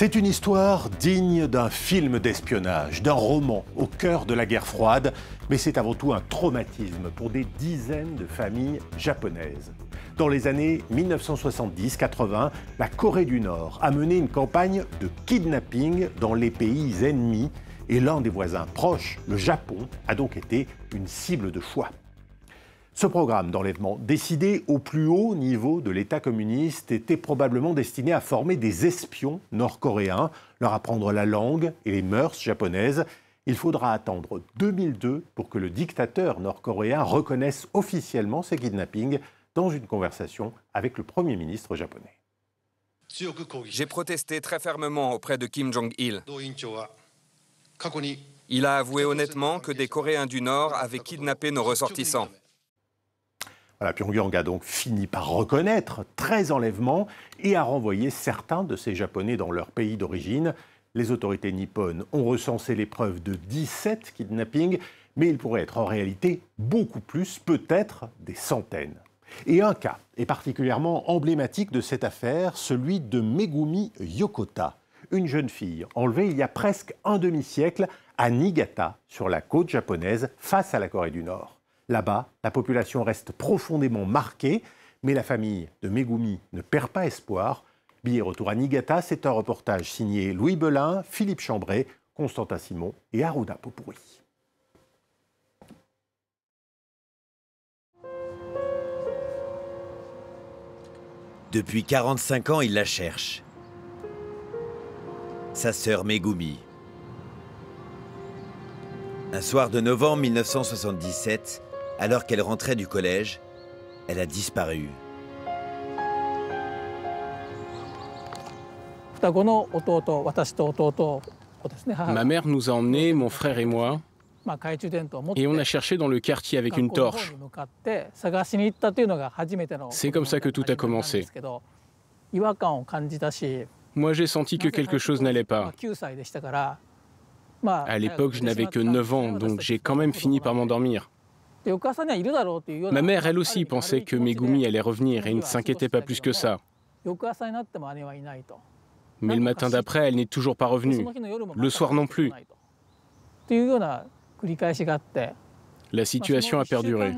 C'est une histoire digne d'un film d'espionnage, d'un roman au cœur de la guerre froide, mais c'est avant tout un traumatisme pour des dizaines de familles japonaises. Dans les années 1970-80, la Corée du Nord a mené une campagne de kidnapping dans les pays ennemis et l'un des voisins proches, le Japon, a donc été une cible de choix. Ce programme d'enlèvement, décidé au plus haut niveau de l'État communiste, était probablement destiné à former des espions nord-coréens, leur apprendre la langue et les mœurs japonaises. Il faudra attendre 2002 pour que le dictateur nord-coréen reconnaisse officiellement ces kidnappings dans une conversation avec le Premier ministre japonais. J'ai protesté très fermement auprès de Kim Jong-il. Il a avoué honnêtement que des Coréens du Nord avaient kidnappé nos ressortissants. Voilà, Pyongyang a donc fini par reconnaître 13 enlèvements et a renvoyé certains de ces Japonais dans leur pays d'origine. Les autorités nippones ont recensé les preuves de 17 kidnappings, mais il pourrait être en réalité beaucoup plus, peut-être des centaines. Et un cas est particulièrement emblématique de cette affaire, celui de Megumi Yokota, une jeune fille enlevée il y a presque un demi-siècle à Niigata, sur la côte japonaise, face à la Corée du Nord. Là-bas, la population reste profondément marquée, mais la famille de Megumi ne perd pas espoir. Billet retour à Niigata, c'est un reportage signé Louis Belin, Philippe Chambray, Constantin Simon et Aruna Popouri. Depuis 45 ans, il la cherche. Sa sœur Megumi. Un soir de novembre 1977, alors qu'elle rentrait du collège, elle a disparu. Ma mère nous a emmenés, mon frère et moi, et on a cherché dans le quartier avec une torche. C'est comme ça que tout a commencé. Moi, j'ai senti que quelque chose n'allait pas. À l'époque, je n'avais que 9 ans, donc j'ai quand même fini par m'endormir. Ma mère, elle aussi, pensait que Megumi allait revenir et ne s'inquiétait pas plus que ça. Mais le matin d'après, elle n'est toujours pas revenue. Le soir non plus. La situation a perduré.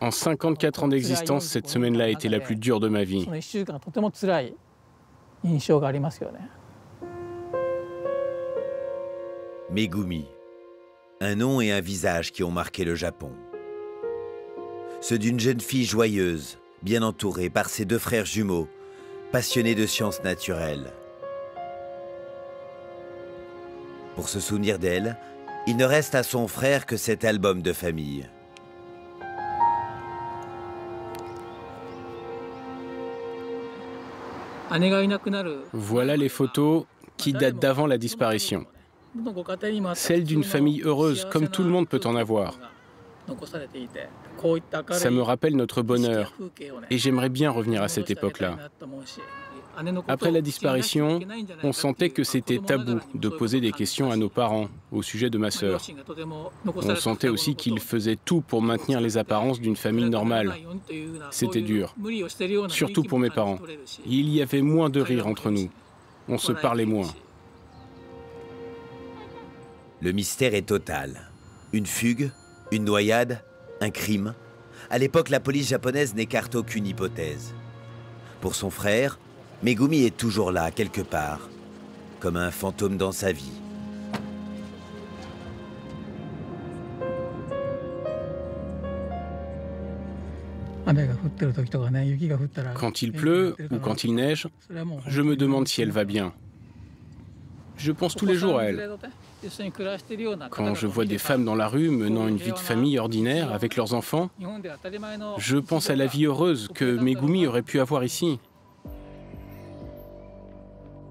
En 54 ans d'existence, cette semaine-là a été la plus dure de ma vie. Megumi, un nom et un visage qui ont marqué le Japon. Ceux d'une jeune fille joyeuse, bien entourée par ses deux frères jumeaux, passionnés de sciences naturelles. Pour se souvenir d'elle, il ne reste à son frère que cet album de famille. Voilà les photos qui datent d'avant la disparition. Celle d'une famille heureuse, comme tout le monde peut en avoir. Ça me rappelle notre bonheur, et j'aimerais bien revenir à cette époque-là. Après la disparition, on sentait que c'était tabou de poser des questions à nos parents au sujet de ma sœur. On sentait aussi qu'ils faisaient tout pour maintenir les apparences d'une famille normale. C'était dur, surtout pour mes parents. Il y avait moins de rire entre nous. On se parlait moins. Le mystère est total. Une fugue, une noyade, un crime. À l'époque, la police japonaise n'écarte aucune hypothèse. Pour son frère, Megumi est toujours là, quelque part, comme un fantôme dans sa vie. Quand il pleut ou quand il neige, je me demande si elle va bien. Je pense tous les jours à elle. Quand je vois des femmes dans la rue menant une vie de famille ordinaire avec leurs enfants, je pense à la vie heureuse que Megumi aurait pu avoir ici.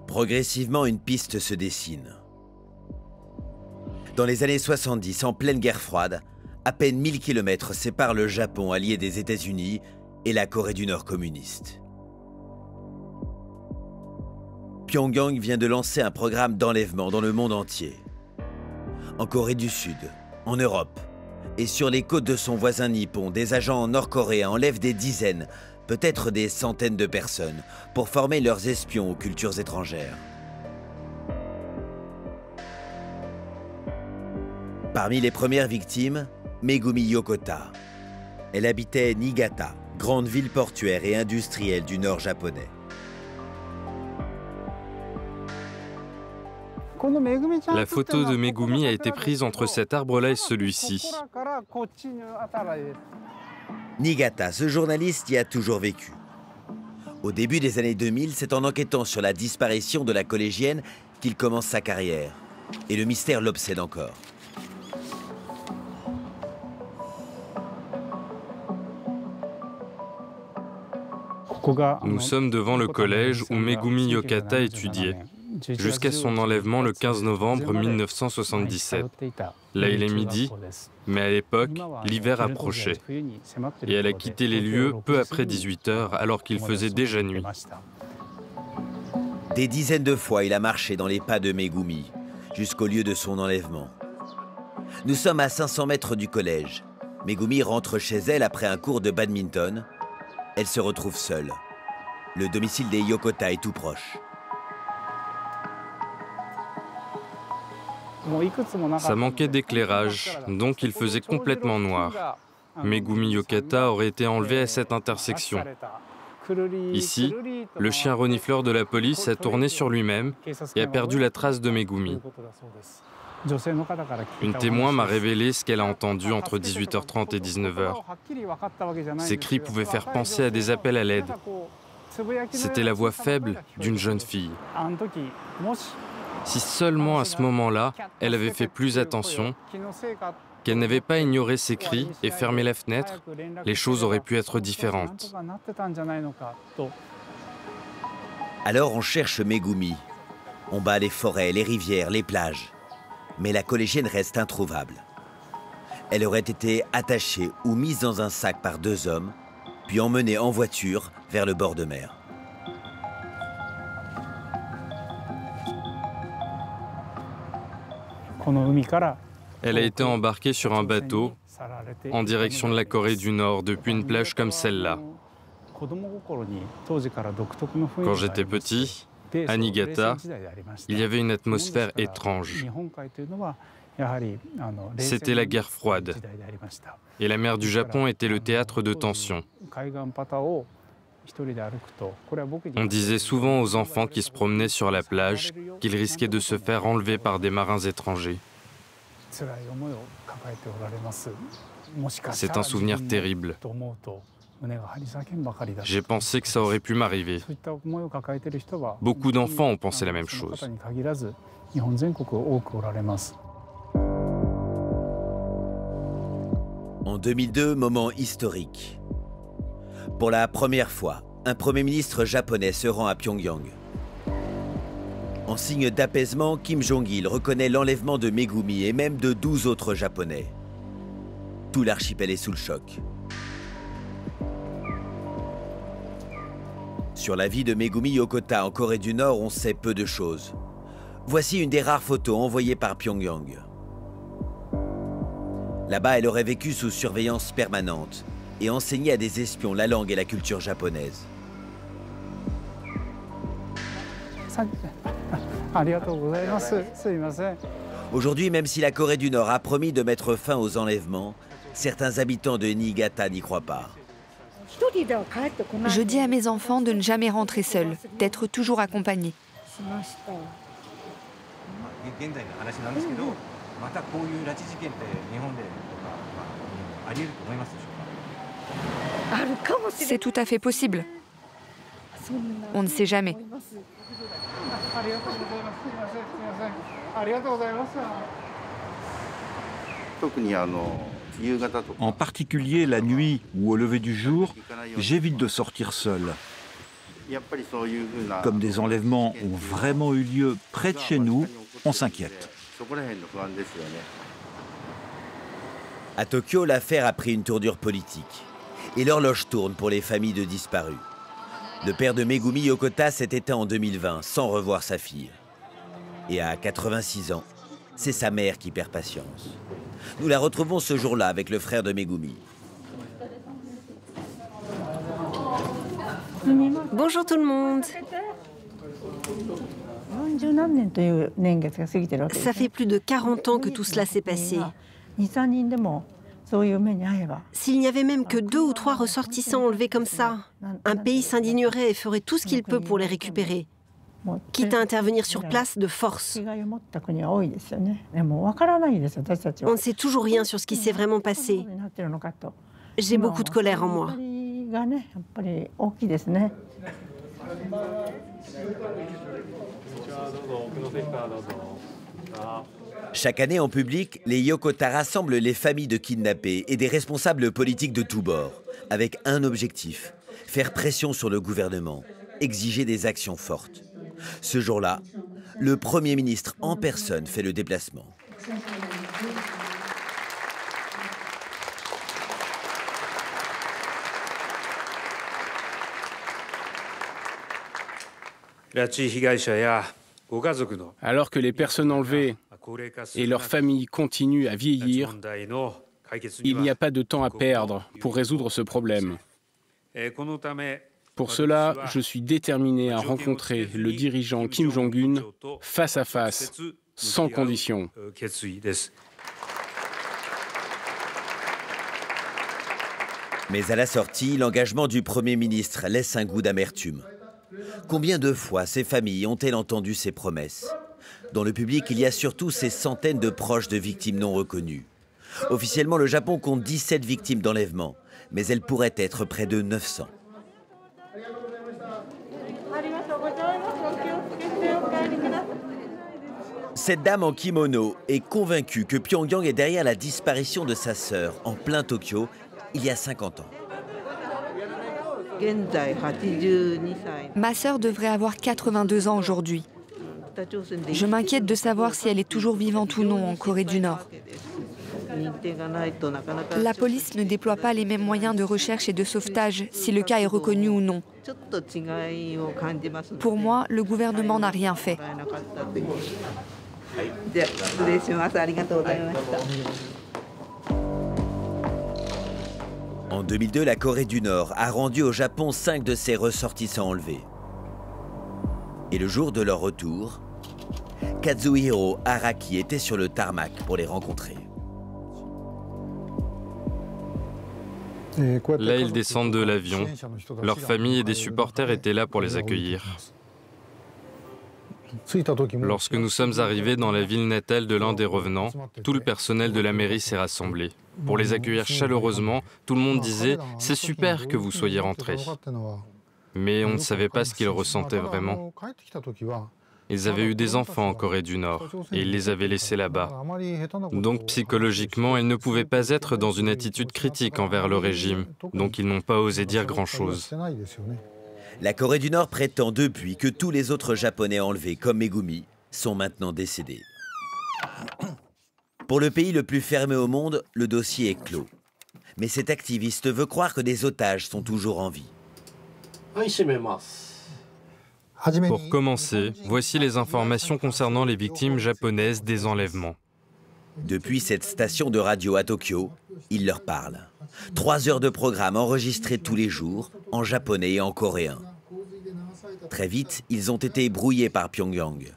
Progressivement, une piste se dessine. Dans les années 70, en pleine guerre froide, à peine 1000 km séparent le Japon allié des États-Unis et la Corée du Nord communiste. Pyongyang vient de lancer un programme d'enlèvement dans le monde entier. En Corée du Sud, en Europe et sur les côtes de son voisin nippon, des agents nord-coréens enlèvent des dizaines, peut-être des centaines de personnes, pour former leurs espions aux cultures étrangères. Parmi les premières victimes, Megumi Yokota. Elle habitait Niigata, grande ville portuaire et industrielle du nord japonais. La photo de Megumi a été prise entre cet arbre-là et celui-ci. Niigata, ce journaliste y a toujours vécu. Au début des années 2000, c'est en enquêtant sur la disparition de la collégienne qu'il commence sa carrière. Et le mystère l'obsède encore. Nous sommes devant le collège où Megumi Yokata étudiait, jusqu'à son enlèvement le 15 novembre 1977. Là, il est midi, mais à l'époque, l'hiver approchait. Et elle a quitté les lieux peu après 18 heures, alors qu'il faisait déjà nuit. Des dizaines de fois, il a marché dans les pas de Megumi, jusqu'au lieu de son enlèvement. Nous sommes à 500 mètres du collège. Megumi rentre chez elle après un cours de badminton elle se retrouve seule. Le domicile des Yokota est tout proche. Ça manquait d'éclairage, donc il faisait complètement noir. Megumi Yokata aurait été enlevé à cette intersection. Ici, le chien renifleur de la police a tourné sur lui-même et a perdu la trace de Megumi. Une témoin m'a révélé ce qu'elle a entendu entre 18h30 et 19h. Ces cris pouvaient faire penser à des appels à l'aide. C'était la voix faible d'une jeune fille. Si seulement à ce moment-là, elle avait fait plus attention, qu'elle n'avait pas ignoré ces cris et fermé la fenêtre, les choses auraient pu être différentes. Alors on cherche Megumi. On bat les forêts, les rivières, les plages mais la collégienne reste introuvable. Elle aurait été attachée ou mise dans un sac par deux hommes, puis emmenée en voiture vers le bord de mer. Elle a été embarquée sur un bateau en direction de la Corée du Nord depuis une plage comme celle-là. Quand j'étais petit, à Niigata, il y avait une atmosphère étrange. C'était la guerre froide. Et la mer du Japon était le théâtre de tensions. On disait souvent aux enfants qui se promenaient sur la plage qu'ils risquaient de se faire enlever par des marins étrangers. C'est un souvenir terrible. J'ai pensé que ça aurait pu m'arriver. Beaucoup d'enfants ont pensé la même chose. En 2002, moment historique. Pour la première fois, un Premier ministre japonais se rend à Pyongyang. En signe d'apaisement, Kim Jong-il reconnaît l'enlèvement de Megumi et même de 12 autres Japonais. Tout l'archipel est sous le choc. Sur la vie de Megumi Yokota en Corée du Nord, on sait peu de choses. Voici une des rares photos envoyées par Pyongyang. Là-bas, elle aurait vécu sous surveillance permanente et enseigné à des espions la langue et la culture japonaise. Aujourd'hui, même si la Corée du Nord a promis de mettre fin aux enlèvements, certains habitants de Niigata n'y croient pas. Je dis à mes enfants de ne jamais rentrer seuls, d'être toujours accompagnés. C'est tout à fait possible. On ne sait jamais. En particulier la nuit ou au lever du jour, j'évite de sortir seul. Comme des enlèvements ont vraiment eu lieu près de chez nous, on s'inquiète. À Tokyo, l'affaire a pris une tournure politique. Et l'horloge tourne pour les familles de disparus. Le père de Megumi Yokota s'est éteint en 2020 sans revoir sa fille. Et à 86 ans, c'est sa mère qui perd patience. Nous la retrouvons ce jour-là avec le frère de Megumi. Bonjour tout le monde. Ça fait plus de 40 ans que tout cela s'est passé. S'il n'y avait même que deux ou trois ressortissants enlevés comme ça, un pays s'indignerait et ferait tout ce qu'il peut pour les récupérer, quitte à intervenir sur place de force. On ne sait toujours rien sur ce qui s'est vraiment passé. J'ai beaucoup de colère en moi. Chaque année en public, les Yokota rassemblent les familles de kidnappés et des responsables politiques de tous bords, avec un objectif, faire pression sur le gouvernement, exiger des actions fortes. Ce jour-là, le Premier ministre en personne fait le déplacement. Alors que les personnes enlevées et leurs familles continuent à vieillir, il n'y a pas de temps à perdre pour résoudre ce problème. Pour cela, je suis déterminé à rencontrer le dirigeant Kim Jong-un face à face, sans condition. Mais à la sortie, l'engagement du Premier ministre laisse un goût d'amertume. Combien de fois ces familles ont-elles entendu ces promesses? Dans le public, il y a surtout ces centaines de proches de victimes non reconnues. Officiellement, le Japon compte 17 victimes d'enlèvement, mais elles pourraient être près de 900. Cette dame en kimono est convaincue que Pyongyang est derrière la disparition de sa sœur en plein Tokyo il y a 50 ans. Ma sœur devrait avoir 82 ans aujourd'hui. Je m'inquiète de savoir si elle est toujours vivante ou non en Corée du Nord. La police ne déploie pas les mêmes moyens de recherche et de sauvetage si le cas est reconnu ou non. Pour moi, le gouvernement n'a rien fait. En 2002, la Corée du Nord a rendu au Japon cinq de ses ressortissants enlevés. Et le jour de leur retour, Kazuhiro Araki était sur le tarmac pour les rencontrer. Là, ils descendent de l'avion. Leurs familles et des supporters étaient là pour les accueillir. Lorsque nous sommes arrivés dans la ville natale de l'un des revenants, tout le personnel de la mairie s'est rassemblé. Pour les accueillir chaleureusement, tout le monde disait ⁇ C'est super que vous soyez rentrés ⁇ Mais on ne savait pas ce qu'ils ressentaient vraiment. Ils avaient eu des enfants en Corée du Nord et ils les avaient laissés là-bas. Donc psychologiquement, ils ne pouvaient pas être dans une attitude critique envers le régime, donc ils n'ont pas osé dire grand-chose. La Corée du Nord prétend depuis que tous les autres Japonais enlevés, comme Megumi, sont maintenant décédés. Pour le pays le plus fermé au monde, le dossier est clos. Mais cet activiste veut croire que des otages sont toujours en vie. Pour commencer, voici les informations concernant les victimes japonaises des enlèvements. Depuis cette station de radio à Tokyo, il leur parle. Trois heures de programme enregistrés tous les jours, en japonais et en coréen. Très vite, ils ont été brouillés par Pyongyang.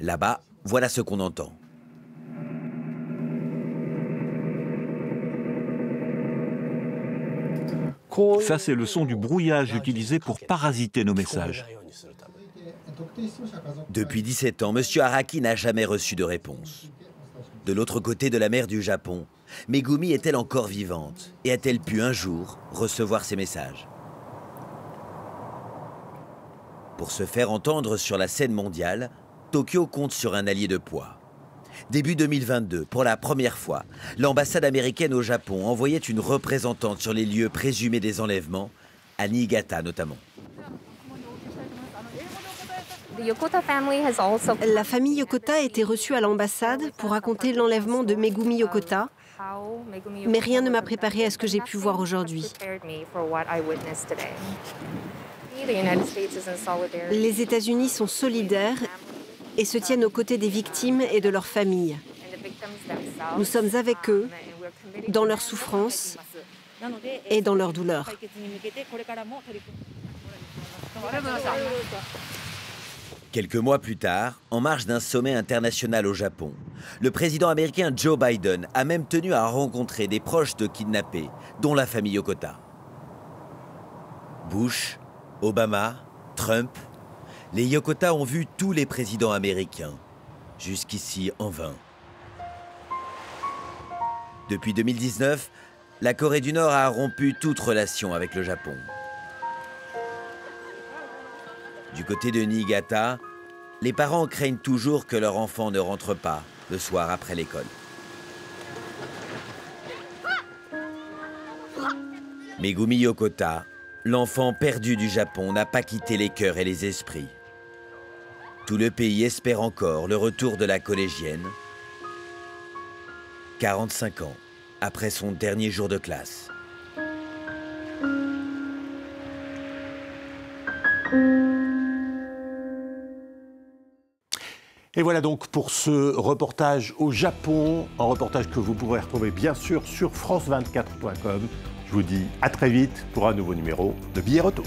Là-bas, voilà ce qu'on entend. Ça, c'est le son du brouillage utilisé pour parasiter nos messages. Depuis 17 ans, M. Araki n'a jamais reçu de réponse. De l'autre côté de la mer du Japon, Megumi est-elle encore vivante et a-t-elle pu un jour recevoir ses messages? Pour se faire entendre sur la scène mondiale, Tokyo compte sur un allié de poids. Début 2022, pour la première fois, l'ambassade américaine au Japon envoyait une représentante sur les lieux présumés des enlèvements, à Niigata notamment. La famille Yokota a été reçue à l'ambassade pour raconter l'enlèvement de Megumi Yokota, mais rien ne m'a préparé à ce que j'ai pu voir aujourd'hui. Les États-Unis sont solidaires et se tiennent aux côtés des victimes et de leurs familles. Nous sommes avec eux dans leur souffrance et dans leur douleur. Quelques mois plus tard, en marge d'un sommet international au Japon, le président américain Joe Biden a même tenu à rencontrer des proches de kidnappés, dont la famille Yokota. Bush, Obama, Trump, les Yokota ont vu tous les présidents américains, jusqu'ici en vain. Depuis 2019, la Corée du Nord a rompu toute relation avec le Japon. Du côté de Niigata, les parents craignent toujours que leur enfant ne rentre pas le soir après l'école. Megumi Yokota, l'enfant perdu du Japon, n'a pas quitté les cœurs et les esprits. Tout le pays espère encore le retour de la collégienne, 45 ans après son dernier jour de classe. Et voilà donc pour ce reportage au Japon, un reportage que vous pourrez retrouver bien sûr sur france24.com. Je vous dis à très vite pour un nouveau numéro de Billets Retour.